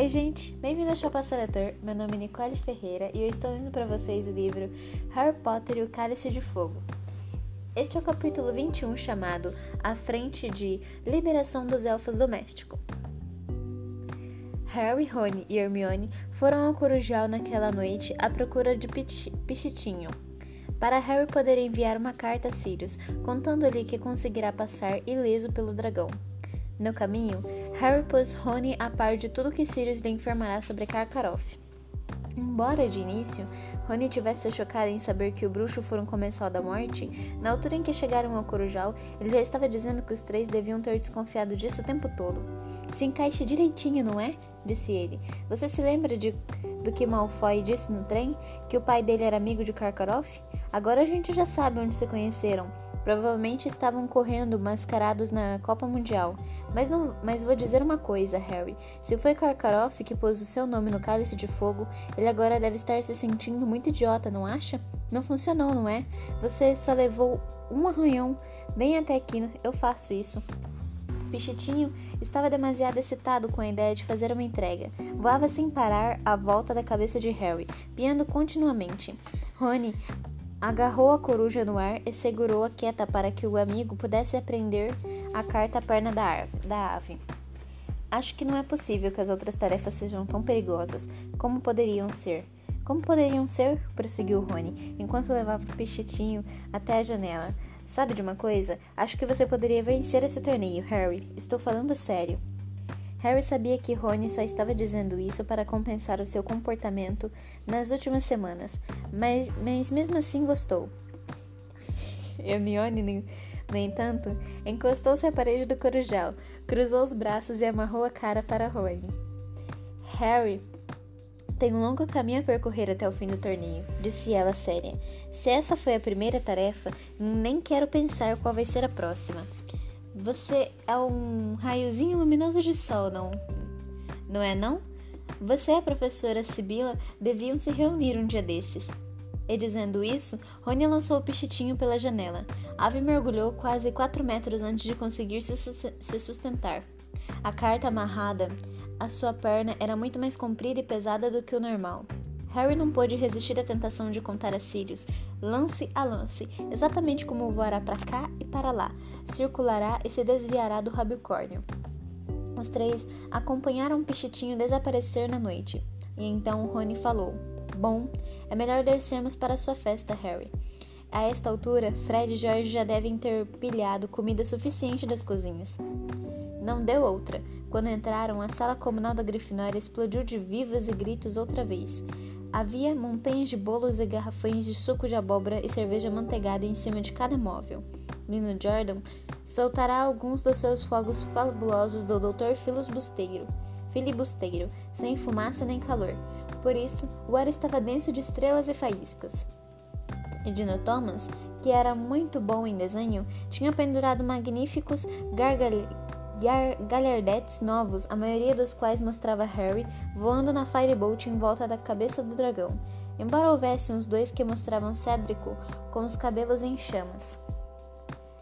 Oi, gente! Bem-vindo ao Chapa Seletor. Meu nome é Nicole Ferreira e eu estou lendo para vocês o livro Harry Potter e o Cálice de Fogo. Este é o capítulo 21 chamado A Frente de Liberação dos Elfos Domésticos. Harry, Rony e Hermione foram ao Corujal naquela noite à procura de Pichitinho, para Harry poder enviar uma carta a Sirius, contando-lhe que conseguirá passar ileso pelo dragão. No caminho, Harry pôs Rony a par de tudo que Sirius lhe informará sobre Karkaroff. Embora de início Rony tivesse chocado em saber que o bruxo fora um comensal da morte, na altura em que chegaram ao Corujal, ele já estava dizendo que os três deviam ter desconfiado disso o tempo todo. Se encaixe direitinho, não é? disse ele. Você se lembra de, do que Malfoy disse no trem? Que o pai dele era amigo de Karkaroff? Agora a gente já sabe onde se conheceram. Provavelmente estavam correndo mascarados na Copa Mundial. Mas, não, mas vou dizer uma coisa, Harry. Se foi Karkaroff que pôs o seu nome no cálice de fogo, ele agora deve estar se sentindo muito idiota, não acha? Não funcionou, não é? Você só levou um arranhão bem até aqui. Eu faço isso. Pichitinho estava demasiado excitado com a ideia de fazer uma entrega. Voava sem parar à volta da cabeça de Harry, piando continuamente. Rony Agarrou a coruja no ar e segurou-a quieta para que o amigo pudesse aprender a carta à perna da, da ave. Acho que não é possível que as outras tarefas sejam tão perigosas como poderiam ser. Como poderiam ser? prosseguiu Rony, enquanto levava o pichitinho até a janela. Sabe de uma coisa? Acho que você poderia vencer esse torneio, Harry. Estou falando sério. Harry sabia que Rony só estava dizendo isso para compensar o seu comportamento nas últimas semanas, mas, mas mesmo assim gostou. Hermione, no entanto, encostou-se à parede do corujal, cruzou os braços e amarrou a cara para Rony. Harry tem um longo caminho a percorrer até o fim do torneio, disse ela séria. Se essa foi a primeira tarefa, nem quero pensar qual vai ser a próxima. Você é um raiozinho luminoso de sol, não? Não é não? Você e a professora Sibila deviam se reunir um dia desses. E dizendo isso, Rony lançou o pichitinho pela janela. A ave mergulhou quase quatro metros antes de conseguir se sustentar. A carta amarrada à sua perna era muito mais comprida e pesada do que o normal. Harry não pôde resistir à tentação de contar a Sirius, lance a lance, exatamente como voará para cá e para lá, circulará e se desviará do rabicórnio. Os três acompanharam o Pichitinho desaparecer na noite. E então Rony falou: Bom, é melhor descermos para sua festa, Harry. A esta altura, Fred e George já devem ter pilhado comida suficiente das cozinhas. Não deu outra. Quando entraram, a sala comunal da Grifinória explodiu de vivas e gritos outra vez. Havia montanhas de bolos e garrafões de suco de abóbora e cerveja manteigada em cima de cada móvel. Lino Jordan soltará alguns dos seus fogos fabulosos do Dr. Filosbusteiro, filibusteiro, sem fumaça nem calor. Por isso, o ar estava denso de estrelas e faíscas. E Dino Thomas, que era muito bom em desenho, tinha pendurado magníficos gargalhões galhardetes novos, a maioria dos quais mostrava Harry voando na Firebolt em volta da cabeça do dragão, embora houvesse uns dois que mostravam Cédrico com os cabelos em chamas.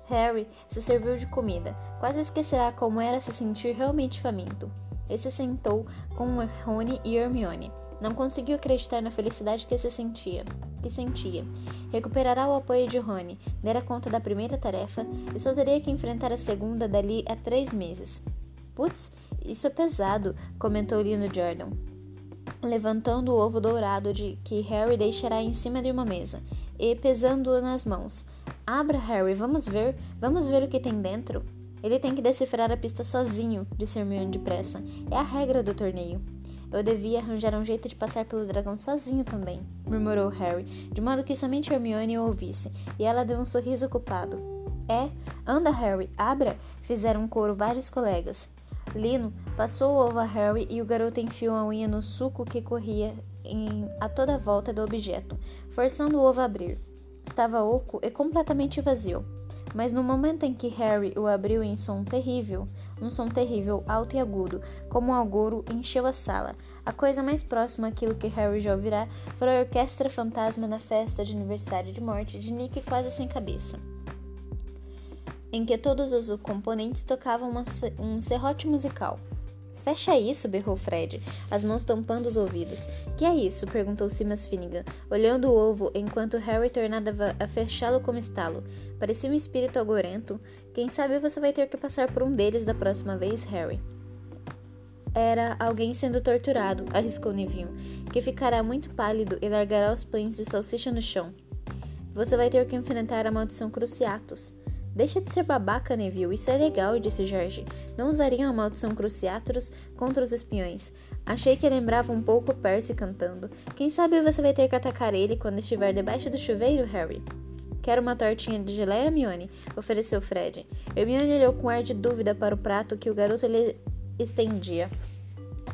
Harry se serviu de comida, quase esquecerá como era se sentir realmente faminto. E se sentou com Rony e Hermione. Não conseguiu acreditar na felicidade que se sentia. Que sentia. Recuperará o apoio de Rony, dera conta da primeira tarefa e só teria que enfrentar a segunda dali a três meses. Putz, isso é pesado, comentou Lino Jordan, levantando o ovo dourado de que Harry deixará em cima de uma mesa e pesando-o nas mãos. Abra, Harry, vamos ver, vamos ver o que tem dentro. Ele tem que decifrar a pista sozinho, disse Hermione depressa. É a regra do torneio. Eu devia arranjar um jeito de passar pelo dragão sozinho também, murmurou Harry, de modo que somente Hermione o ouvisse, e ela deu um sorriso culpado. É, anda, Harry, abra! fizeram um coro vários colegas. Lino passou o ovo a Harry e o garoto enfiou a unha no suco que corria em, a toda a volta do objeto, forçando o ovo a abrir. Estava oco e completamente vazio. Mas no momento em que Harry o abriu em som terrível, um som terrível, alto e agudo, como um agouro, encheu a sala. A coisa mais próxima àquilo que Harry já ouvirá foi a orquestra fantasma na festa de aniversário de morte de Nick quase sem cabeça, em que todos os componentes tocavam uma, um serrote musical. Fecha isso, berrou Fred, as mãos tampando os ouvidos. Que é isso? perguntou Simas Finnegan, olhando o ovo enquanto Harry tornava a fechá-lo como estalo. Parecia um espírito algorento. Quem sabe você vai ter que passar por um deles da próxima vez, Harry. Era alguém sendo torturado, arriscou Neville, que ficará muito pálido e largará os pães de salsicha no chão. Você vai ter que enfrentar a maldição Cruciatus. Deixa de ser babaca, Neville. Isso é legal, disse Jorge. Não usariam a maldição Cruciatus contra os espiões. Achei que lembrava um pouco Percy cantando. Quem sabe você vai ter que atacar ele quando estiver debaixo do chuveiro, Harry? Quero uma tortinha de geleia, Hermione? ofereceu Fred. Hermione olhou com ar de dúvida para o prato que o garoto lhe estendia.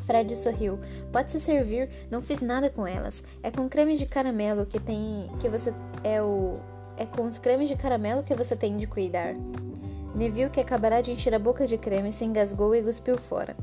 Fred sorriu. Pode se servir, não fiz nada com elas. É com creme de caramelo que tem. que você. é o. É com os cremes de caramelo que você tem de cuidar. Neville, que acabará de encher a boca de creme, se engasgou e cuspiu fora.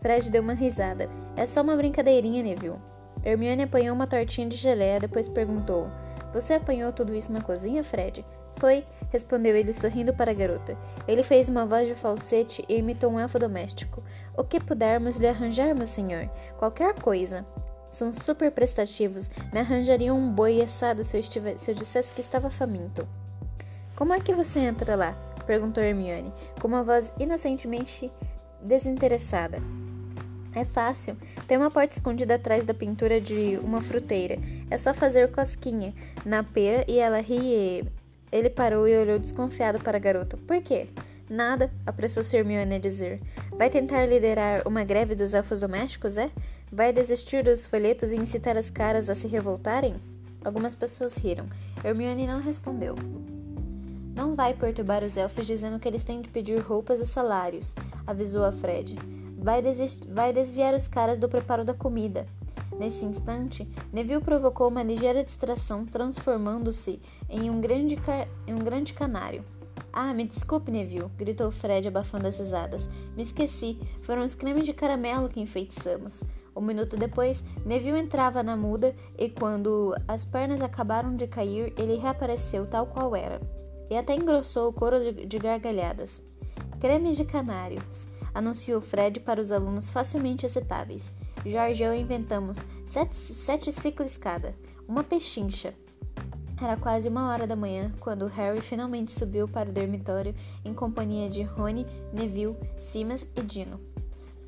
Fred deu uma risada. É só uma brincadeirinha, Neville. Hermione apanhou uma tortinha de geleia, depois perguntou: Você apanhou tudo isso na cozinha, Fred? Foi, respondeu ele sorrindo para a garota. Ele fez uma voz de falsete e imitou um elfo doméstico. O que pudermos lhe arranjar, meu senhor? Qualquer coisa. São super prestativos. Me arranjariam um boi assado se eu, estivesse, se eu dissesse que estava faminto. Como é que você entra lá? perguntou Hermione, com uma voz inocentemente desinteressada. É fácil. Tem uma porta escondida atrás da pintura de uma fruteira. É só fazer cosquinha na pera e ela ri. Ele parou e olhou desconfiado para a garota. Por quê? Nada, apressou-se Hermione a dizer. Vai tentar liderar uma greve dos elfos domésticos, é? Vai desistir dos folhetos e incitar as caras a se revoltarem? Algumas pessoas riram. Hermione não respondeu. Não vai perturbar os elfos dizendo que eles têm de pedir roupas e salários, avisou a Fred. Vai, vai desviar os caras do preparo da comida. Nesse instante, Neville provocou uma ligeira distração, transformando-se em, um grande em um grande canário. Ah, me desculpe, Neville, gritou Fred abafando as risadas. Me esqueci, foram os cremes de caramelo que enfeitiçamos. Um minuto depois, Neville entrava na muda e, quando as pernas acabaram de cair, ele reapareceu tal qual era. E até engrossou o coro de, gargalhadas. Cremes de canários, anunciou Fred para os alunos facilmente aceitáveis. Jorge e eu inventamos sete, sete ciclos cada, uma pechincha. Era quase uma hora da manhã quando Harry finalmente subiu para o dormitório em companhia de Rony, Neville, Simas e Dino.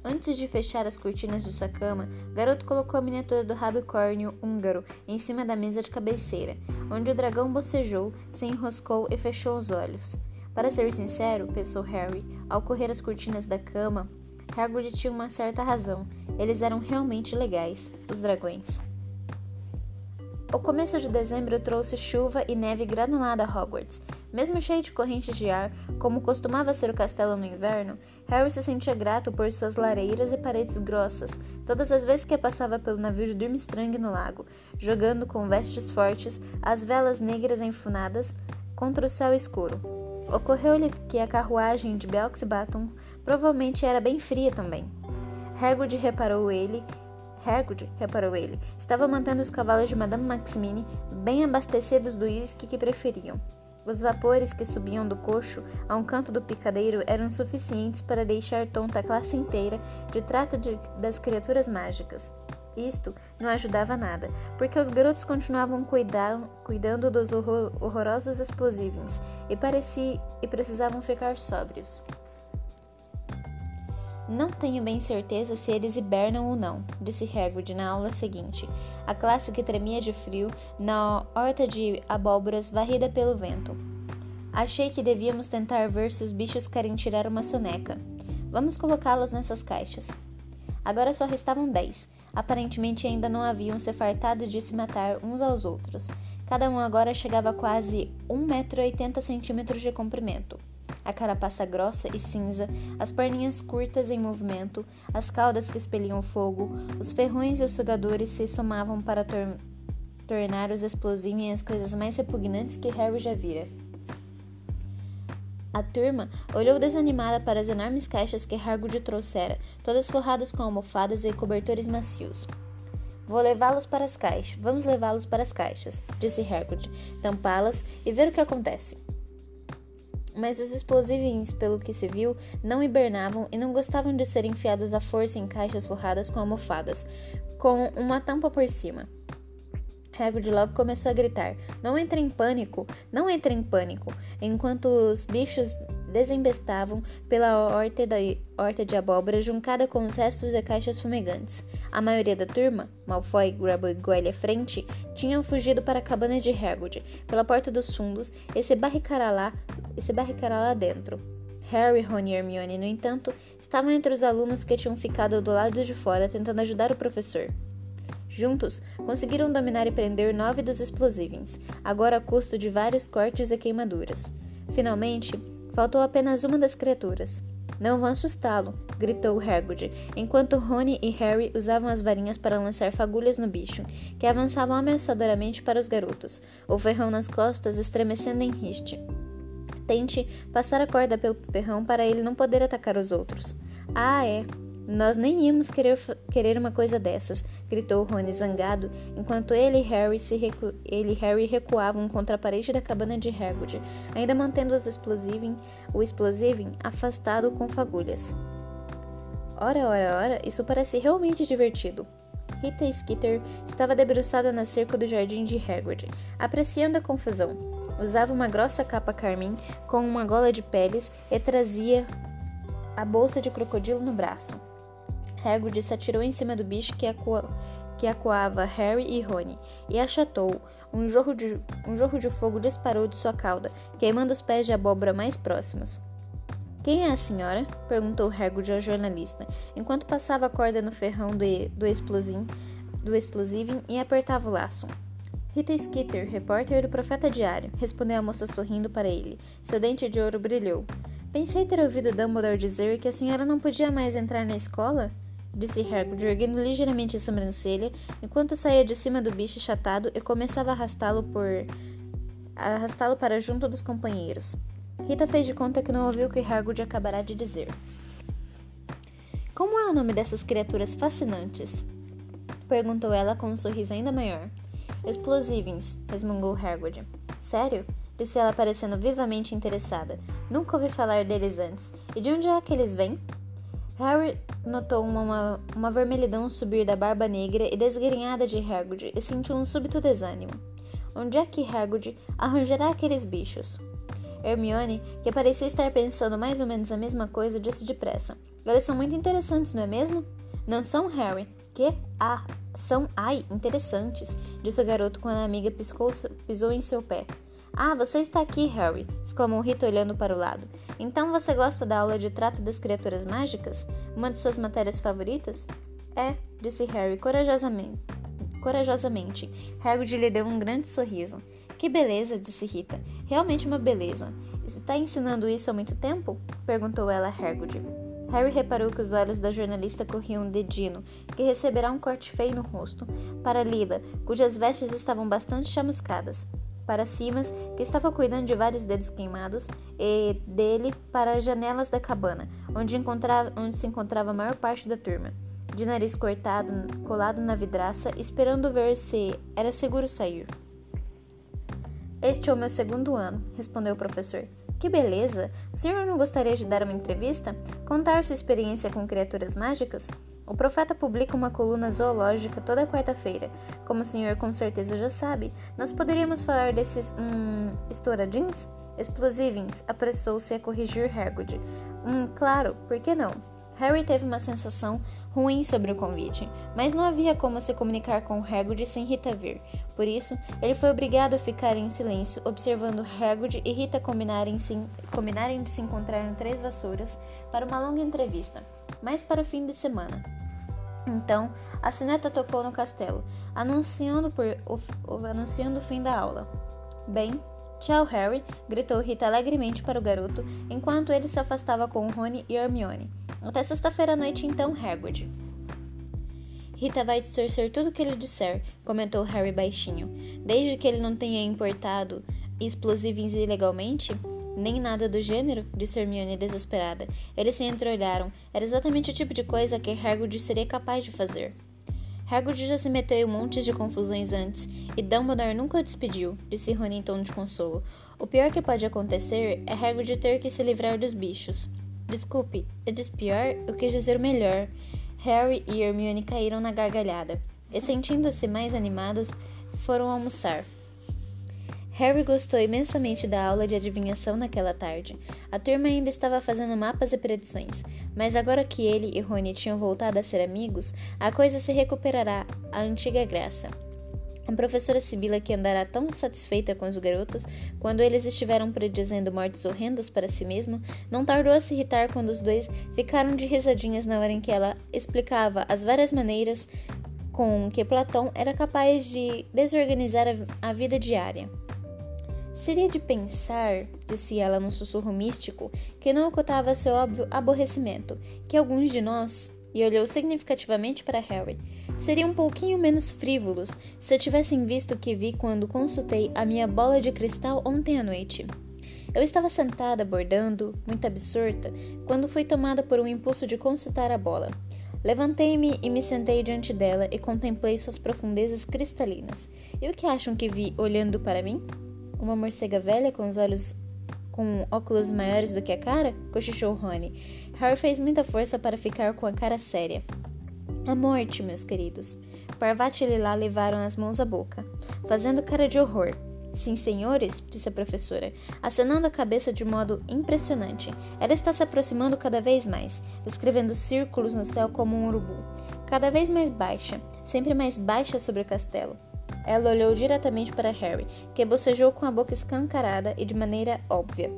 Antes de fechar as cortinas de sua cama, garoto colocou a miniatura do rabicórnio húngaro em cima da mesa de cabeceira, onde o dragão bocejou, se enroscou e fechou os olhos. Para ser sincero, pensou Harry, ao correr as cortinas da cama, Hagrid tinha uma certa razão. Eles eram realmente legais, os dragões. O começo de dezembro trouxe chuva e neve granulada a Hogwarts. Mesmo cheio de correntes de ar, como costumava ser o castelo no inverno, Harry se sentia grato por suas lareiras e paredes grossas, todas as vezes que passava pelo navio de Durmstrang no lago, jogando com vestes fortes as velas negras enfunadas contra o céu escuro. Ocorreu-lhe que a carruagem de Belks Baton provavelmente era bem fria também. Hagrid reparou ele Hagrid, reparou ele, estava mantendo os cavalos de Madame Maximine bem abastecidos do uísque que preferiam. Os vapores que subiam do coxo a um canto do picadeiro eram suficientes para deixar tonta a classe inteira de trato de, das criaturas mágicas. Isto não ajudava nada, porque os garotos continuavam cuidar, cuidando dos horror, horrorosos explosivos e, e precisavam ficar sóbrios. Não tenho bem certeza se eles hibernam ou não, disse Hagrid na aula seguinte, a classe que tremia de frio na horta de abóboras varrida pelo vento. Achei que devíamos tentar ver se os bichos querem tirar uma soneca. Vamos colocá-los nessas caixas. Agora só restavam dez. Aparentemente ainda não haviam se fartado de se matar uns aos outros. Cada um agora chegava a quase 1,80m de comprimento a carapaça grossa e cinza, as perninhas curtas em movimento, as caudas que expeliam fogo, os ferrões e os sugadores se somavam para tor tornar os explosivos as coisas mais repugnantes que Harry já vira. A turma olhou desanimada para as enormes caixas que Hagrid trouxera, todas forradas com almofadas e cobertores macios. Vou levá-los para as caixas. Vamos levá-los para as caixas, disse Hagrid, tampá-las e ver o que acontece. Mas os explosivos, pelo que se viu, não hibernavam e não gostavam de ser enfiados à força em caixas forradas com almofadas, com uma tampa por cima. Hagrid logo começou a gritar: Não entre em pânico! Não entre em pânico! Enquanto os bichos desembestavam pela horta, da, horta de abóbora juncada com os restos de caixas fumegantes. A maioria da turma, Malfoy, Grubble e Goyle à frente, tinham fugido para a cabana de Hagrid, pela porta dos fundos, e se barricaram lá, e se barricaram lá dentro. Harry, Ron e Hermione, no entanto, estavam entre os alunos que tinham ficado do lado de fora tentando ajudar o professor. Juntos, conseguiram dominar e prender nove dos explosivos, agora a custo de vários cortes e queimaduras. Finalmente, Faltou apenas uma das criaturas. Não vão assustá-lo, gritou Hagrid, enquanto Rony e Harry usavam as varinhas para lançar fagulhas no bicho, que avançava ameaçadoramente para os garotos, o ferrão nas costas estremecendo em riste. Tente passar a corda pelo ferrão para ele não poder atacar os outros. Ah, é, nós nem íamos querer, querer uma coisa dessas, gritou Rony zangado, enquanto ele e Harry, se recu ele Harry recuavam contra a parede da cabana de Hagrid, ainda mantendo os explosivos, o explosivo afastado com fagulhas. Ora, ora, ora, isso parece realmente divertido. Rita Skeeter estava debruçada na cerca do jardim de Hagrid, apreciando a confusão. Usava uma grossa capa carmim com uma gola de peles e trazia a bolsa de crocodilo no braço. Hagrid se atirou em cima do bicho que, acua, que acuava Harry e Rony e achatou. Um jorro, de, um jorro de fogo disparou de sua cauda, queimando os pés de abóbora mais próximos. Quem é a senhora? perguntou Hagrid ao jornalista, enquanto passava a corda no ferrão do, do, explosivo, do e apertava o laço. Rita Skeeter, repórter do Profeta Diário, respondeu a moça sorrindo para ele. Seu dente de ouro brilhou. Pensei ter ouvido Dumbledore dizer que a senhora não podia mais entrar na escola? disse Hagrid, erguendo ligeiramente a sobrancelha, enquanto saía de cima do bicho chatado e começava a arrastá-lo por arrastá-lo para junto dos companheiros. Rita fez de conta que não ouviu o que Hagrid acabará de dizer. Como é o nome dessas criaturas fascinantes? Perguntou ela com um sorriso ainda maior. Explosivins, resmungou Hagrid. Sério? Disse ela parecendo vivamente interessada. Nunca ouvi falar deles antes. E de onde é que eles vêm? Harry notou uma, uma vermelhidão subir da barba negra e desgrenhada de Hagrid e sentiu um súbito desânimo. Onde é que Hagrid arranjará aqueles bichos? Hermione, que parecia estar pensando mais ou menos a mesma coisa, disse depressa. Eles são muito interessantes, não é mesmo? Não são, Harry? Que? Ah, são, ai, interessantes, disse o garoto quando a amiga piscou, pisou em seu pé. Ah, você está aqui, Harry! exclamou Rita olhando para o lado. Então você gosta da aula de trato das criaturas mágicas? Uma de suas matérias favoritas? É, disse Harry corajosamente. Corajosamente. Hagrid lhe deu um grande sorriso. Que beleza, disse Rita. Realmente uma beleza. Está ensinando isso há muito tempo? perguntou ela a Hagrid. Harry reparou que os olhos da jornalista corriam de Dino, que receberá um corte feio no rosto, para Lila, cujas vestes estavam bastante chamuscadas para Simas, que estava cuidando de vários dedos queimados, e dele para as janelas da cabana, onde, onde se encontrava a maior parte da turma, de nariz cortado, colado na vidraça, esperando ver se era seguro sair. Este é o meu segundo ano, respondeu o professor. Que beleza! O senhor não gostaria de dar uma entrevista? Contar sua experiência com criaturas mágicas? O Profeta publica uma coluna zoológica toda quarta-feira. Como o senhor com certeza já sabe, nós poderíamos falar desses, hum, estouradins? Explosivins, apressou-se a corrigir Hagrid. Hum, claro, por que não? Harry teve uma sensação ruim sobre o convite, mas não havia como se comunicar com Hagrid sem Rita vir. Por isso, ele foi obrigado a ficar em silêncio, observando Hagrid e Rita combinarem, combinarem de se encontrar em Três Vassouras para uma longa entrevista, mas para o fim de semana. Então, a sineta tocou no castelo, anunciando, por, o, o, anunciando o fim da aula. Bem, tchau, Harry, gritou Rita alegremente para o garoto, enquanto ele se afastava com Rony e Hermione. Até sexta-feira à noite, então, Hagrid. Rita vai distorcer tudo o que ele disser, comentou Harry baixinho. Desde que ele não tenha importado explosivos ilegalmente, nem nada do gênero, disse Hermione desesperada. Eles se entreolharam. Era exatamente o tipo de coisa que Hagrid seria capaz de fazer. Hagrid já se meteu em montes de confusões antes, e Dumbledore nunca o despediu, disse Rony em tom de consolo. O pior que pode acontecer é Hagrid ter que se livrar dos bichos. Desculpe, eu disse pior, eu quis dizer o melhor. Harry e Hermione caíram na gargalhada e, sentindo-se mais animados, foram almoçar. Harry gostou imensamente da aula de adivinhação naquela tarde. A turma ainda estava fazendo mapas e predições, mas agora que ele e Rony tinham voltado a ser amigos, a coisa se recuperará à antiga graça. A professora Sibila, que andará tão satisfeita com os garotos quando eles estiveram predizendo mortes horrendas para si mesmo, não tardou a se irritar quando os dois ficaram de risadinhas na hora em que ela explicava as várias maneiras com que Platão era capaz de desorganizar a vida diária. Seria de pensar, disse ela num sussurro místico, que não ocultava seu óbvio aborrecimento, que alguns de nós, e olhou significativamente para Harry, seriam um pouquinho menos frívolos se tivessem visto o que vi quando consultei a minha bola de cristal ontem à noite. Eu estava sentada bordando, muito absorta, quando fui tomada por um impulso de consultar a bola. Levantei-me e me sentei diante dela e contemplei suas profundezas cristalinas. E o que acham que vi olhando para mim? Uma morcega velha com os olhos com óculos maiores do que a cara? cochichou Rony. Harry fez muita força para ficar com a cara séria. A morte, meus queridos. Parvati e Lila levaram as mãos à boca, fazendo cara de horror. Sim, senhores, disse a professora, acenando a cabeça de modo impressionante. Ela está se aproximando cada vez mais, escrevendo círculos no céu como um urubu. Cada vez mais baixa, sempre mais baixa sobre o castelo. Ela olhou diretamente para Harry, que bocejou com a boca escancarada e de maneira óbvia.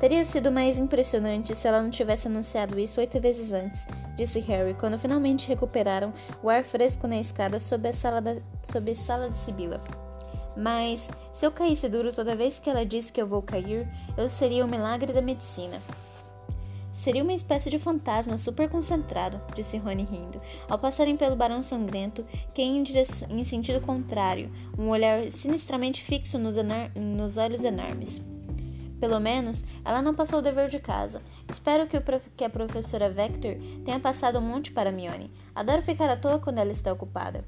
Teria sido mais impressionante se ela não tivesse anunciado isso oito vezes antes, disse Harry, quando finalmente recuperaram o ar fresco na escada sob a sala, da, sob a sala de Sibila. Mas, se eu caísse duro toda vez que ela disse que eu vou cair, eu seria o milagre da medicina. Seria uma espécie de fantasma super concentrado, disse Rony rindo, ao passarem pelo Barão Sangrento, que em, em sentido contrário, um olhar sinistramente fixo nos, nos olhos enormes. Pelo menos, ela não passou o dever de casa. Espero que, que a professora Vector tenha passado um monte para Mione. Adoro ficar à toa quando ela está ocupada.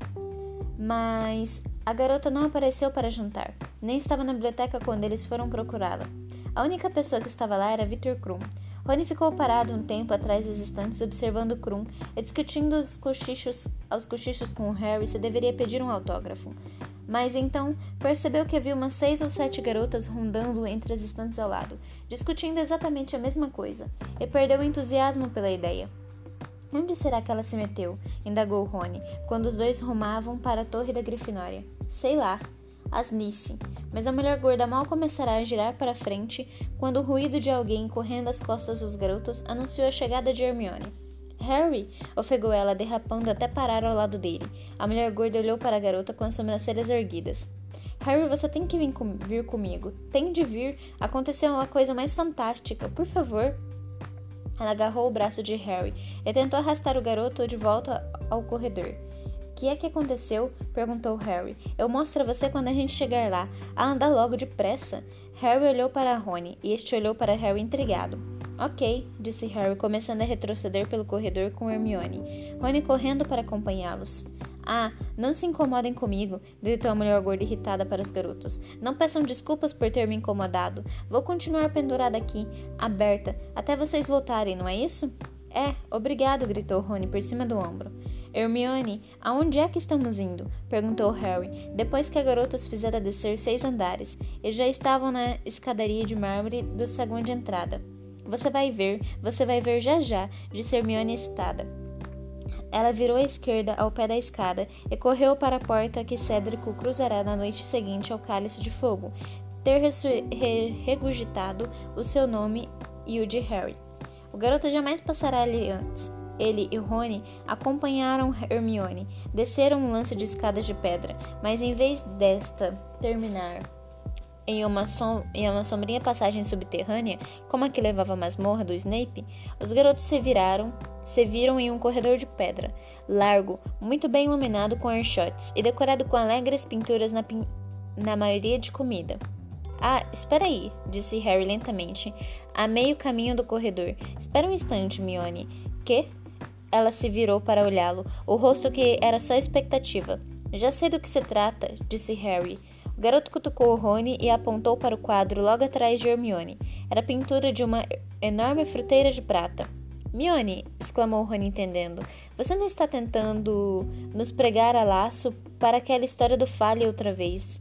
Mas a garota não apareceu para jantar, nem estava na biblioteca quando eles foram procurá-la. A única pessoa que estava lá era Victor Krum. Rony ficou parado um tempo atrás das estantes observando Krum e discutindo os cochichos, aos cochichos com Harry se deveria pedir um autógrafo mas então percebeu que havia umas seis ou sete garotas rondando entre as estantes ao lado, discutindo exatamente a mesma coisa, e perdeu o entusiasmo pela ideia. Onde será que ela se meteu? indagou Rony, quando os dois rumavam para a torre da Grifinória. Sei lá. Asnice. Mas a mulher gorda mal começará a girar para frente quando o ruído de alguém correndo às costas dos garotos anunciou a chegada de Hermione. Harry! ofegou ela, derrapando até parar ao lado dele. A mulher gorda olhou para a garota com as sobrancelhas erguidas. Harry, você tem que vir, com vir comigo. Tem de vir. Aconteceu uma coisa mais fantástica. Por favor. Ela agarrou o braço de Harry e tentou arrastar o garoto de volta ao corredor. O que é que aconteceu? perguntou Harry. Eu mostro a você quando a gente chegar lá. Ah, anda logo depressa. Harry olhou para Rony e este olhou para Harry intrigado. Ok, disse Harry, começando a retroceder pelo corredor com Hermione, Rony correndo para acompanhá-los. Ah, não se incomodem comigo, gritou a mulher gorda irritada para os garotos. Não peçam desculpas por ter me incomodado. Vou continuar pendurada aqui, aberta, até vocês voltarem, não é isso? É, obrigado, gritou Rony por cima do ombro. Hermione, aonde é que estamos indo? perguntou Harry, depois que a garota os fizera descer seis andares, e já estavam na escadaria de mármore do saguão de entrada. Você vai ver, você vai ver já já, disse Hermione excitada. Ela virou à esquerda ao pé da escada e correu para a porta que Cédrico cruzará na noite seguinte ao cálice de fogo, ter regurgitado o seu nome e o de Harry. O garoto jamais passará ali antes. Ele e Rony acompanharam Hermione, desceram um lance de escadas de pedra, mas em vez desta terminar em uma, som em uma sombrinha passagem subterrânea, como a que levava à masmorra do Snape, os garotos se viraram, se viram em um corredor de pedra, largo, muito bem iluminado com archotes e decorado com alegres pinturas na, pin na maioria de comida. Ah, espera aí, disse Harry lentamente, a meio caminho do corredor. Espera um instante, Mione. Que? Ela se virou para olhá-lo, o rosto que era só expectativa. Já sei do que se trata, disse Harry garoto cutucou Rony e apontou para o quadro logo atrás de Hermione. Era a pintura de uma enorme fruteira de prata. Mione, exclamou Rony entendendo, você não está tentando nos pregar a laço para aquela história do Fale outra vez?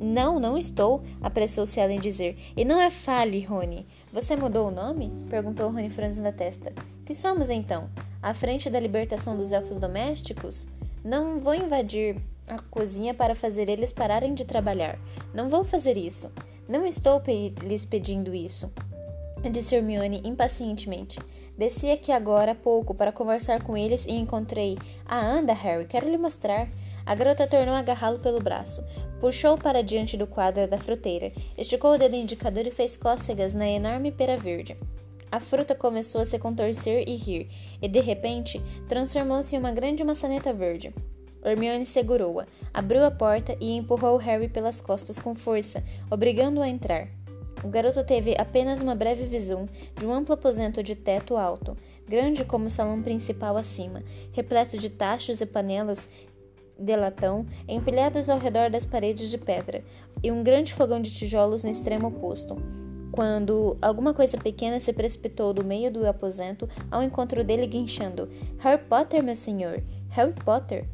Não, não estou, apressou-se ela em dizer. E não é Fale, Rony. Você mudou o nome? perguntou Rony franzindo a testa. Que somos então? À frente da libertação dos elfos domésticos? Não vou invadir a cozinha para fazer eles pararem de trabalhar. Não vou fazer isso. Não estou pe lhes pedindo isso. Disse Hermione impacientemente. Desci aqui agora há pouco para conversar com eles e encontrei. Ah, anda, Harry, quero lhe mostrar. A garota tornou a agarrá-lo pelo braço. Puxou para diante do quadro da fruteira, esticou o dedo indicador e fez cócegas na enorme pera verde. A fruta começou a se contorcer e rir, e de repente transformou-se em uma grande maçaneta verde. Hermione segurou-a, abriu a porta e empurrou Harry pelas costas com força, obrigando-o a entrar. O garoto teve apenas uma breve visão de um amplo aposento de teto alto, grande como o salão principal acima, repleto de tachos e panelas de latão empilhados ao redor das paredes de pedra, e um grande fogão de tijolos no extremo oposto quando alguma coisa pequena se precipitou do meio do aposento ao encontro dele guinchando: Harry Potter, meu senhor! Harry Potter!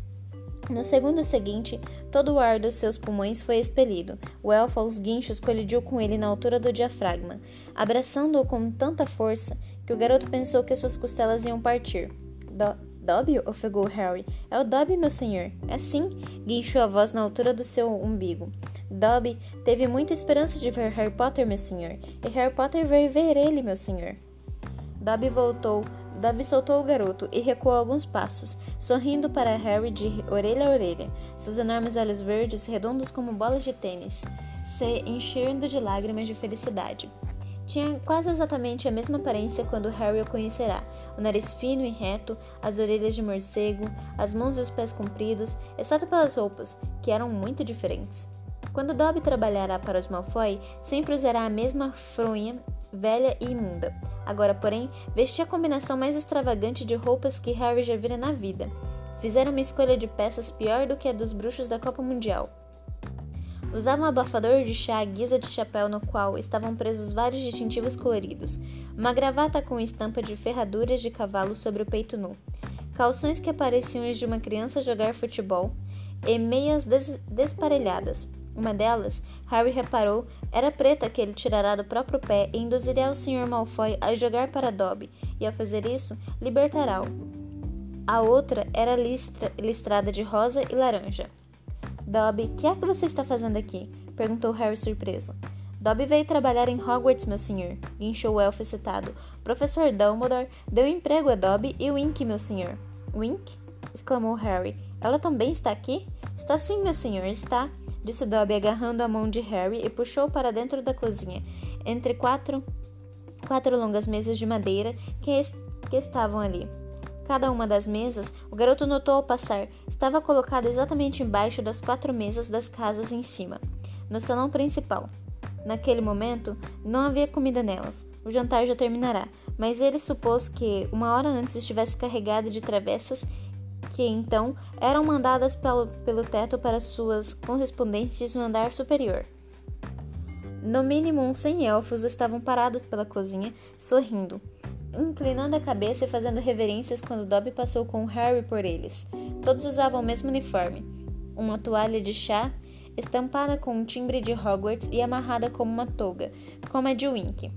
No segundo seguinte, todo o ar dos seus pulmões foi expelido. O elfo aos guinchos colidiu com ele na altura do diafragma, abraçando-o com tanta força que o garoto pensou que suas costelas iam partir. Do Dobby? ofegou Harry. É o Dobby, meu senhor. É sim, guinchou a voz na altura do seu umbigo. Dobby teve muita esperança de ver Harry Potter, meu senhor. E Harry Potter veio ver ele, meu senhor. Dobby voltou. Dobby soltou o garoto e recuou alguns passos, sorrindo para Harry de orelha a orelha, seus enormes olhos verdes, redondos como bolas de tênis, se enchendo de lágrimas de felicidade. Tinha quase exatamente a mesma aparência quando Harry o conhecerá: o nariz fino e reto, as orelhas de morcego, as mãos e os pés compridos, exceto pelas roupas, que eram muito diferentes. Quando Dobby trabalhará para os Malfoy, sempre usará a mesma fronha velha e imunda. Agora, porém, vestia a combinação mais extravagante de roupas que Harry já vira na vida. Fizeram uma escolha de peças pior do que a dos bruxos da Copa Mundial. Usava um abafador de chá à guisa de chapéu no qual estavam presos vários distintivos coloridos, uma gravata com estampa de ferraduras de cavalo sobre o peito nu, calções que pareciam os de uma criança jogar futebol e meias des desparelhadas. Uma delas, Harry reparou, era preta que ele tirará do próprio pé e induziria o Sr. Malfoy a jogar para Dobby, e ao fazer isso, libertará-o. A outra era listra listrada de rosa e laranja. Dobby, que é que você está fazendo aqui? perguntou Harry surpreso. Dobby veio trabalhar em Hogwarts, meu senhor, guinchou o elfo excitado. Professor Dumbledore deu emprego a Dobby e Wink, meu senhor. Wink? exclamou Harry. Ela também está aqui? Está sim, meu senhor, está, disse Dobby agarrando a mão de Harry e puxou para dentro da cozinha, entre quatro, quatro longas mesas de madeira que, que estavam ali. Cada uma das mesas, o garoto notou ao passar, estava colocada exatamente embaixo das quatro mesas das casas em cima, no salão principal. Naquele momento, não havia comida nelas. O jantar já terminará, mas ele supôs que uma hora antes estivesse carregada de travessas que então eram mandadas pelo, pelo teto para suas correspondentes no andar superior. No mínimo uns cem elfos estavam parados pela cozinha, sorrindo, inclinando a cabeça e fazendo reverências quando Dobby passou com Harry por eles. Todos usavam o mesmo uniforme, uma toalha de chá estampada com um timbre de Hogwarts e amarrada como uma toga, como a de Wink.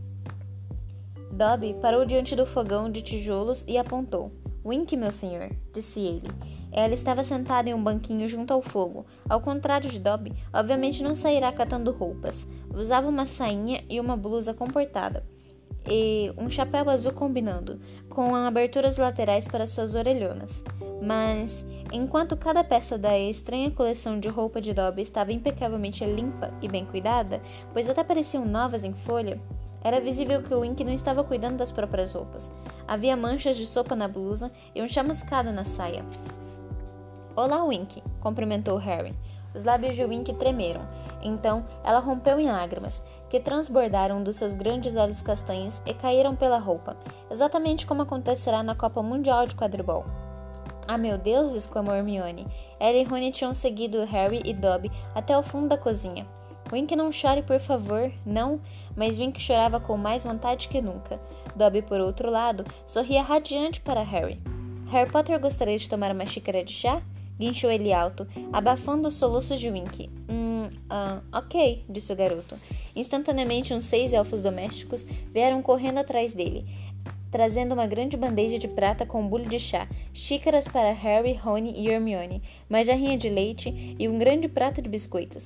Dobby parou diante do fogão de tijolos e apontou. Wink, meu senhor, disse ele. Ela estava sentada em um banquinho junto ao fogo. Ao contrário de Dobby, obviamente não sairá catando roupas. Usava uma sainha e uma blusa comportada e um chapéu azul combinando, com aberturas laterais para suas orelhonas. Mas, enquanto cada peça da estranha coleção de roupa de Dobby estava impecavelmente limpa e bem cuidada, pois até pareciam novas em folha, era visível que o Wink não estava cuidando das próprias roupas. Havia manchas de sopa na blusa e um chamuscado na saia. Olá, Wink, cumprimentou Harry. Os lábios de Wink tremeram. Então ela rompeu em lágrimas, que transbordaram dos seus grandes olhos castanhos e caíram pela roupa, exatamente como acontecerá na Copa Mundial de Quadribol. Ah, meu Deus! exclamou Hermione. Ela e Rony tinham seguido Harry e Dobby até o fundo da cozinha. Wink não chore, por favor. Não, mas Wink chorava com mais vontade que nunca. Dobby, por outro lado, sorria radiante para Harry. Harry Potter gostaria de tomar uma xícara de chá? Guinchou ele alto, abafando os soluços de Wink. Hum, uh, ok, disse o garoto. Instantaneamente, uns seis elfos domésticos vieram correndo atrás dele trazendo uma grande bandeja de prata com um bule de chá, xícaras para Harry, Rony e Hermione, uma jarrinha de leite e um grande prato de biscoitos.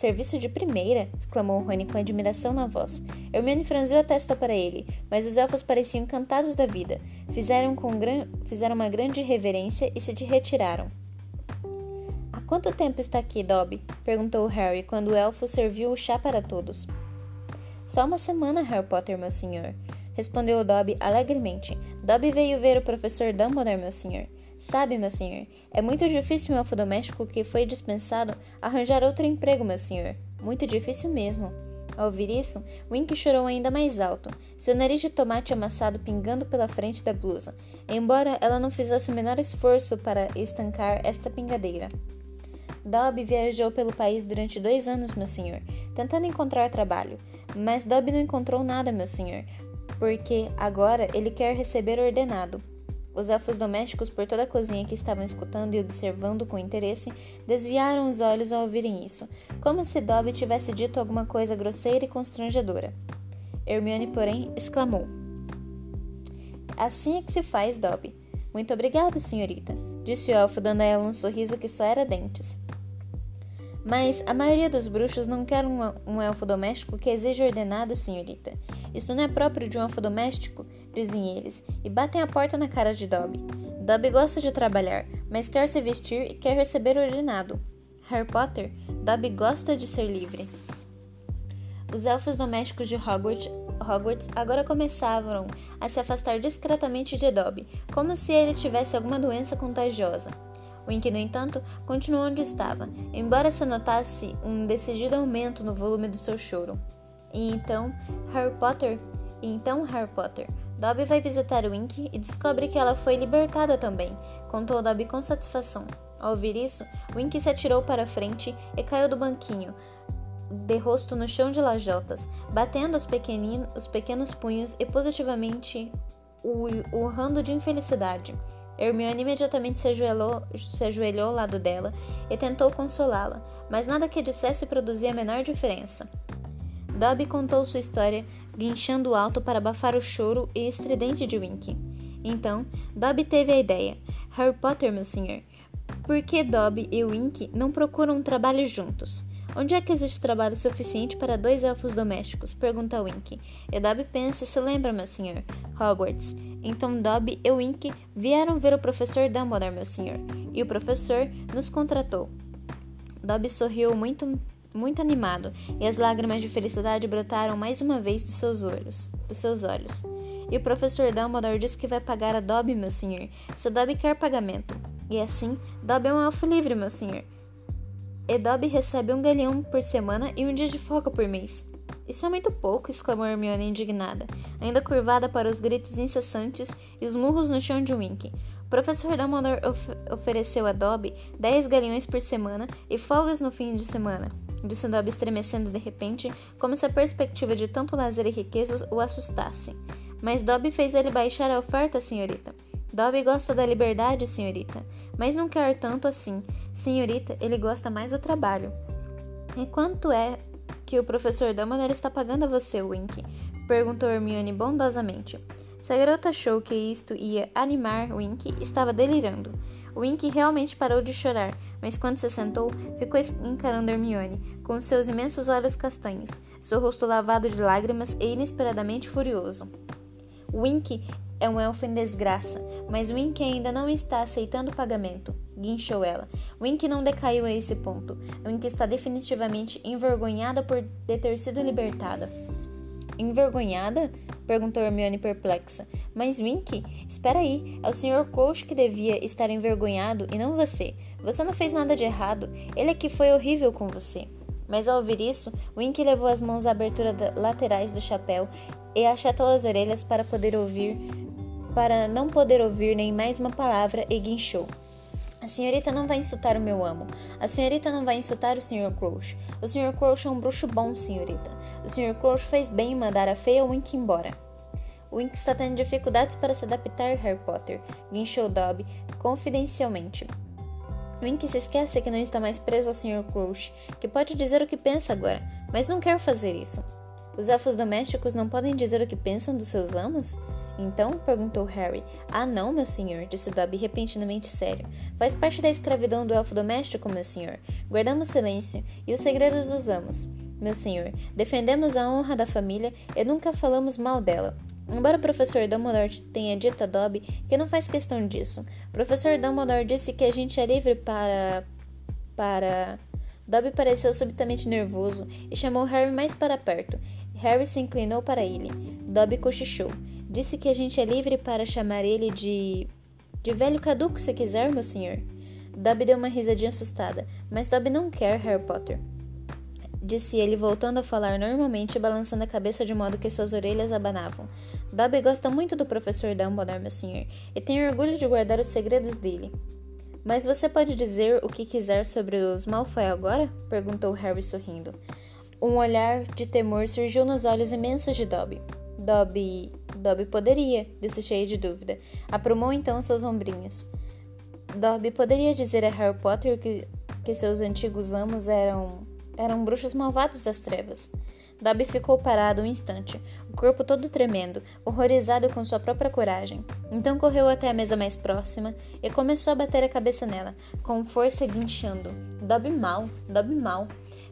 Serviço de primeira! exclamou Rony com admiração na voz. Hermione franziu a testa para ele, mas os elfos pareciam encantados da vida. Fizeram, com gran... Fizeram uma grande reverência e se retiraram. Há quanto tempo está aqui, Dobby? perguntou Harry quando o elfo serviu o chá para todos. Só uma semana, Harry Potter, meu senhor respondeu Dobby alegremente. Dobby veio ver o professor Dumbledore, meu senhor. Sabe, meu senhor, é muito difícil um elfo doméstico que foi dispensado arranjar outro emprego, meu senhor. Muito difícil mesmo. Ao ouvir isso, Wink chorou ainda mais alto, seu nariz de tomate amassado pingando pela frente da blusa, embora ela não fizesse o menor esforço para estancar esta pingadeira. Dobby viajou pelo país durante dois anos, meu senhor, tentando encontrar trabalho. Mas Dobby não encontrou nada, meu senhor, porque agora ele quer receber ordenado. Os elfos domésticos por toda a cozinha que estavam escutando e observando com interesse desviaram os olhos ao ouvirem isso, como se Dobby tivesse dito alguma coisa grosseira e constrangedora. Hermione, porém, exclamou: Assim é que se faz, Dobby. Muito obrigado, senhorita, disse o elfo, dando a ela um sorriso que só era dentes. Mas a maioria dos bruxos não quer um, um elfo doméstico que exija ordenado, senhorita. Isso não é próprio de um elfo doméstico, dizem eles, e batem a porta na cara de Dobby. Dobby gosta de trabalhar, mas quer se vestir e quer receber ordenado. Harry Potter, Dobby gosta de ser livre. Os elfos domésticos de Hogwarts, Hogwarts agora começavam a se afastar discretamente de Dobby, como se ele tivesse alguma doença contagiosa. Wink, no entanto, continuou onde estava, embora se notasse um decidido aumento no volume do seu choro. E então, Harry Potter, e então Harry Potter, Dobby vai visitar Wink e descobre que ela foi libertada também, contou Dobby com satisfação. Ao ouvir isso, Wink se atirou para a frente e caiu do banquinho, de rosto no chão de lajotas, batendo os, os pequenos punhos e positivamente urrando de infelicidade. Hermione imediatamente se ajoelhou, se ajoelhou ao lado dela e tentou consolá-la, mas nada que dissesse produzia a menor diferença. Dobby contou sua história, guinchando alto para abafar o choro e estridente de Wink. Então, Dobby teve a ideia. Harry Potter, meu senhor, por que Dobby e Wink não procuram um trabalho juntos? Onde é que existe trabalho suficiente para dois elfos domésticos? Pergunta Wink. E Dobby pensa e se lembra, meu senhor. Hogwarts. Então Dobby e Wink vieram ver o professor Dumbledore, meu senhor. E o professor nos contratou. Dobby sorriu muito, muito animado, e as lágrimas de felicidade brotaram mais uma vez dos seus olhos. Dos seus olhos. E o professor Dumbledore disse que vai pagar a Dobby, meu senhor, se Dobby quer pagamento. E assim, Dobby é um elfo livre, meu senhor. Edob recebe um galeão por semana e um dia de folga por mês. Isso é muito pouco, exclamou Hermione indignada, ainda curvada para os gritos incessantes e os murros no chão de Wink. O professor Dumbledore of ofereceu a Dobby dez galeões por semana e folgas no fim de semana, disse Dobby estremecendo de repente, como se a perspectiva de tanto lazer e riquezas o assustasse. Mas Dobby fez ele baixar a oferta, senhorita. Dobby gosta da liberdade, senhorita, mas não quer tanto assim. Senhorita, ele gosta mais do trabalho. E quanto é que o professor Dumbledore está pagando a você, Wink? Perguntou Hermione bondosamente. Se a garota achou que isto ia animar Wink, estava delirando. Wink realmente parou de chorar, mas quando se sentou, ficou encarando Hermione, com seus imensos olhos castanhos, seu rosto lavado de lágrimas e inesperadamente furioso. Wink é um elfo em desgraça, mas Wink ainda não está aceitando o pagamento, guinchou ela. Wink não decaiu a esse ponto. Wink está definitivamente envergonhada por ter sido libertada. Envergonhada? Perguntou Hermione perplexa. Mas Wink, espera aí, é o Sr. Crouch que devia estar envergonhado e não você. Você não fez nada de errado. Ele é que foi horrível com você. Mas ao ouvir isso, Wink levou as mãos à abertura laterais do chapéu e achatou as orelhas para poder ouvir para não poder ouvir nem mais uma palavra e guinchou. A senhorita não vai insultar o meu amo. A senhorita não vai insultar o Sr. Crouch. O Sr. Crouch é um bruxo bom, senhorita. O Sr. Crouch fez bem em mandar a feia Wink embora. Wink está tendo dificuldades para se adaptar, Harry Potter, guinchou Dobby confidencialmente. Wink se esquece que não está mais preso ao Sr. Crouch, que pode dizer o que pensa agora, mas não quer fazer isso. Os elfos domésticos não podem dizer o que pensam dos seus amos? Então? perguntou Harry. Ah, não, meu senhor, disse Dobby repentinamente sério. Faz parte da escravidão do elfo doméstico, meu senhor. Guardamos silêncio e os segredos usamos. Meu senhor, defendemos a honra da família e nunca falamos mal dela. Embora o professor Dumbledore tenha dito a Dobby que não faz questão disso, o professor Dumbledore disse que a gente é livre para. para. Dobby pareceu subitamente nervoso e chamou Harry mais para perto. Harry se inclinou para ele. Dobby cochichou. Disse que a gente é livre para chamar ele de. de velho caduco, se quiser, meu senhor. Dobby deu uma risadinha assustada, mas Dobby não quer Harry Potter. Disse ele, voltando a falar normalmente e balançando a cabeça de modo que suas orelhas abanavam. Dobby gosta muito do professor Dumbledore, meu senhor, e tem orgulho de guardar os segredos dele. Mas você pode dizer o que quiser sobre os Malfoy agora? perguntou Harry sorrindo. Um olhar de temor surgiu nos olhos imensos de Dobby. Dobby. Dobby poderia, disse cheio de dúvida. Aprumou então seus ombrinhos. Dobby poderia dizer a Harry Potter que, que seus antigos amos eram. eram bruxos malvados das trevas. Dobby ficou parado um instante, o corpo todo tremendo, horrorizado com sua própria coragem. Então correu até a mesa mais próxima e começou a bater a cabeça nela, com força guinchando. Dobby mal, Dobby mal.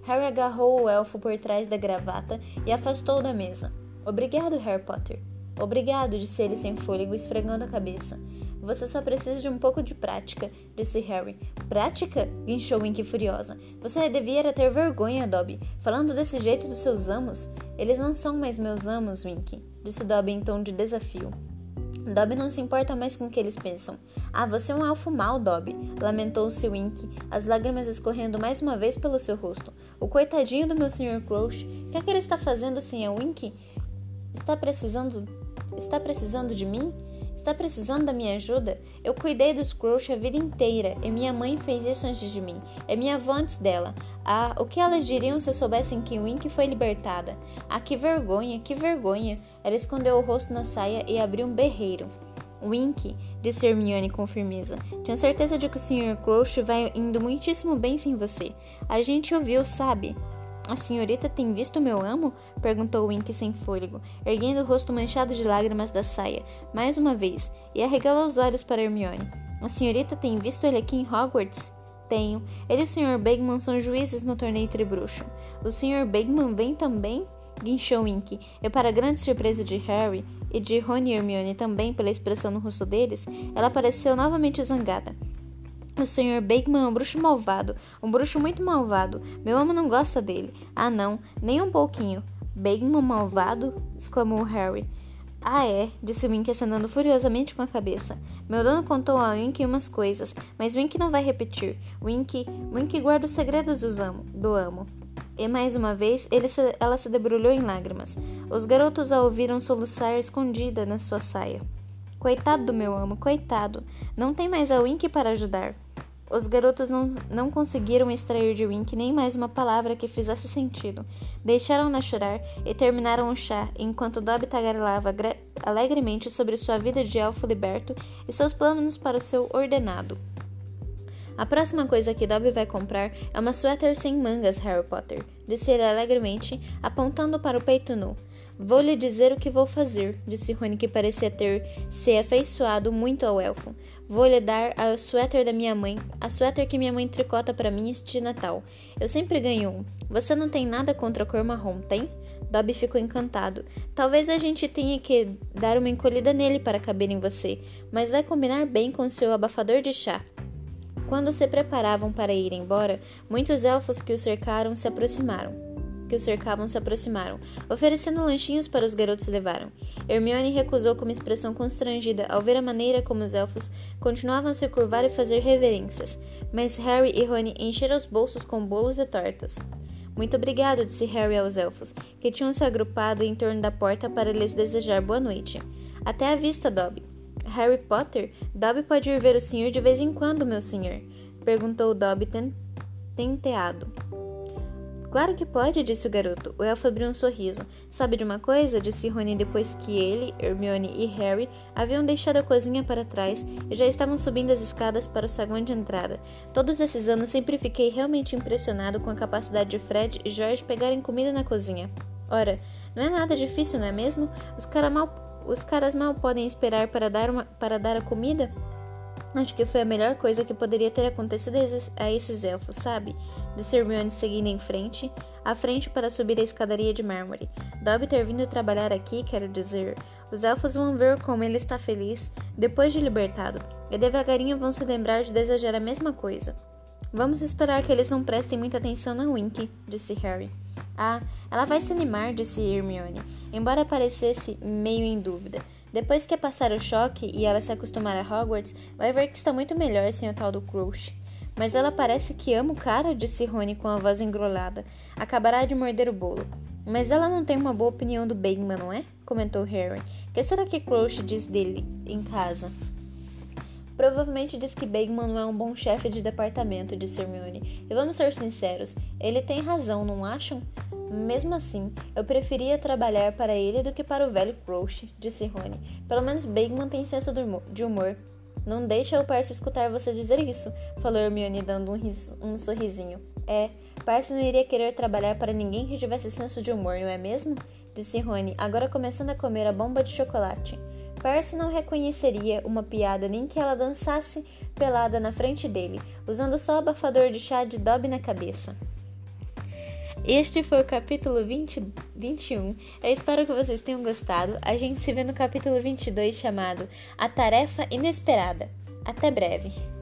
Harry agarrou o elfo por trás da gravata e afastou da mesa. Obrigado, Harry Potter. Obrigado, disse ele sem fôlego, esfregando a cabeça. Você só precisa de um pouco de prática, disse Harry. Prática? guinchou Wink furiosa. Você devia ter vergonha, Dobby. Falando desse jeito dos seus amos. Eles não são mais meus amos, Wink, disse Dobby em tom de desafio. Dobby não se importa mais com o que eles pensam. Ah, você é um elfo mau, Dobby, lamentou-se Wink, as lágrimas escorrendo mais uma vez pelo seu rosto. O coitadinho do meu Sr. Crouch, o que é que ele está fazendo sem a Wink? Está precisando. Está precisando de mim? Está precisando da minha ajuda? Eu cuidei dos Crouch a vida inteira e minha mãe fez isso antes de mim. É minha avó antes dela. Ah, o que elas diriam se soubessem que Wink foi libertada? Ah, que vergonha, que vergonha! Ela escondeu o rosto na saia e abriu um berreiro. Wink, disse Hermione com firmeza. Tinha certeza de que o Sr. Crouch vai indo muitíssimo bem sem você. A gente ouviu, sabe? A senhorita tem visto meu amo? perguntou Wink sem fôlego, erguendo o rosto manchado de lágrimas da saia, mais uma vez, e arregalou os olhos para Hermione. A senhorita tem visto ele aqui em Hogwarts? Tenho. Ele e o Sr. Bagman são juízes no torneio Tribruxo. O Sr. Bagman vem também? Guinchou Wink, e para grande surpresa de Harry, e de Rony e Hermione também pela expressão no rosto deles, ela pareceu novamente zangada. O Sr. Bakeman é um bruxo malvado, um bruxo muito malvado. Meu amo não gosta dele. Ah, não, nem um pouquinho. Bakeman malvado? exclamou Harry. Ah, é, disse Wink acenando furiosamente com a cabeça. Meu dono contou a Wink umas coisas, mas Wink não vai repetir. Wink, Wink guarda os segredos do amo. Do amo. E mais uma vez, se, ela se debrulhou em lágrimas. Os garotos a ouviram soluçar escondida na sua saia. Coitado do meu amo, coitado. Não tem mais a Wink para ajudar. Os garotos não, não conseguiram extrair de Wink nem mais uma palavra que fizesse sentido. Deixaram-na chorar e terminaram o chá, enquanto Dobby tagarelava alegremente sobre sua vida de elfo liberto e seus planos para o seu ordenado. A próxima coisa que Dobby vai comprar é uma suéter sem mangas, Harry Potter, disse ele alegremente, apontando para o peito nu. Vou lhe dizer o que vou fazer, disse Rony, que parecia ter se afeiçoado muito ao elfo. Vou lhe dar a suéter da minha mãe, a suéter que minha mãe tricota para mim este Natal. Eu sempre ganho um. Você não tem nada contra a cor marrom, tem? Dobby ficou encantado. Talvez a gente tenha que dar uma encolhida nele para caber em você, mas vai combinar bem com seu abafador de chá. Quando se preparavam para ir embora, muitos elfos que o cercaram se aproximaram que o cercavam se aproximaram, oferecendo lanchinhos para os garotos levaram. Hermione recusou com uma expressão constrangida ao ver a maneira como os elfos continuavam a se curvar e fazer reverências, mas Harry e Rony encheram os bolsos com bolos e tortas. Muito obrigado, disse Harry aos elfos, que tinham se agrupado em torno da porta para lhes desejar boa noite. Até a vista, Dobby. Harry Potter? Dobby pode ir ver o senhor de vez em quando, meu senhor, perguntou Dobby tenteado. Claro que pode, disse o garoto. O elfo abriu um sorriso. Sabe de uma coisa? disse Rony depois que ele, Hermione e Harry haviam deixado a cozinha para trás e já estavam subindo as escadas para o saguão de entrada. Todos esses anos sempre fiquei realmente impressionado com a capacidade de Fred e George pegarem comida na cozinha. Ora, não é nada difícil, não é mesmo? Os, cara mal, os caras mal podem esperar para dar, uma, para dar a comida? Acho que foi a melhor coisa que poderia ter acontecido a esses elfos, sabe? Disse Hermione seguindo em frente, à frente para subir a escadaria de mármore. Dobby ter vindo trabalhar aqui, quero dizer. Os elfos vão ver como ele está feliz depois de libertado, e devagarinho vão se lembrar de desejar a mesma coisa. Vamos esperar que eles não prestem muita atenção na Wink, disse Harry. Ah, ela vai se animar, disse Hermione, embora parecesse meio em dúvida. Depois que passar o choque e ela se acostumar a Hogwarts, vai ver que está muito melhor sem o tal do Crouch. Mas ela parece que ama o cara, disse Rony com a voz engrolada. Acabará de morder o bolo. Mas ela não tem uma boa opinião do Bagman, não é? comentou Harry. Que será que Crouch diz dele em casa? Provavelmente diz que Bagman não é um bom chefe de departamento, disse Hermione. E vamos ser sinceros, ele tem razão, não acham? Mesmo assim, eu preferia trabalhar para ele do que para o velho Crouch, disse Rony. Pelo menos Bagman tem senso de humor. Não deixa o Percy escutar você dizer isso, falou Hermione dando um, riso, um sorrisinho. É, Percy não iria querer trabalhar para ninguém que tivesse senso de humor, não é mesmo? Disse Rony, agora começando a comer a bomba de chocolate. Percy não reconheceria uma piada nem que ela dançasse pelada na frente dele, usando só o abafador de chá de Dobby na cabeça. Este foi o capítulo 20, 21. Eu espero que vocês tenham gostado. A gente se vê no capítulo 22 chamado A Tarefa Inesperada. Até breve!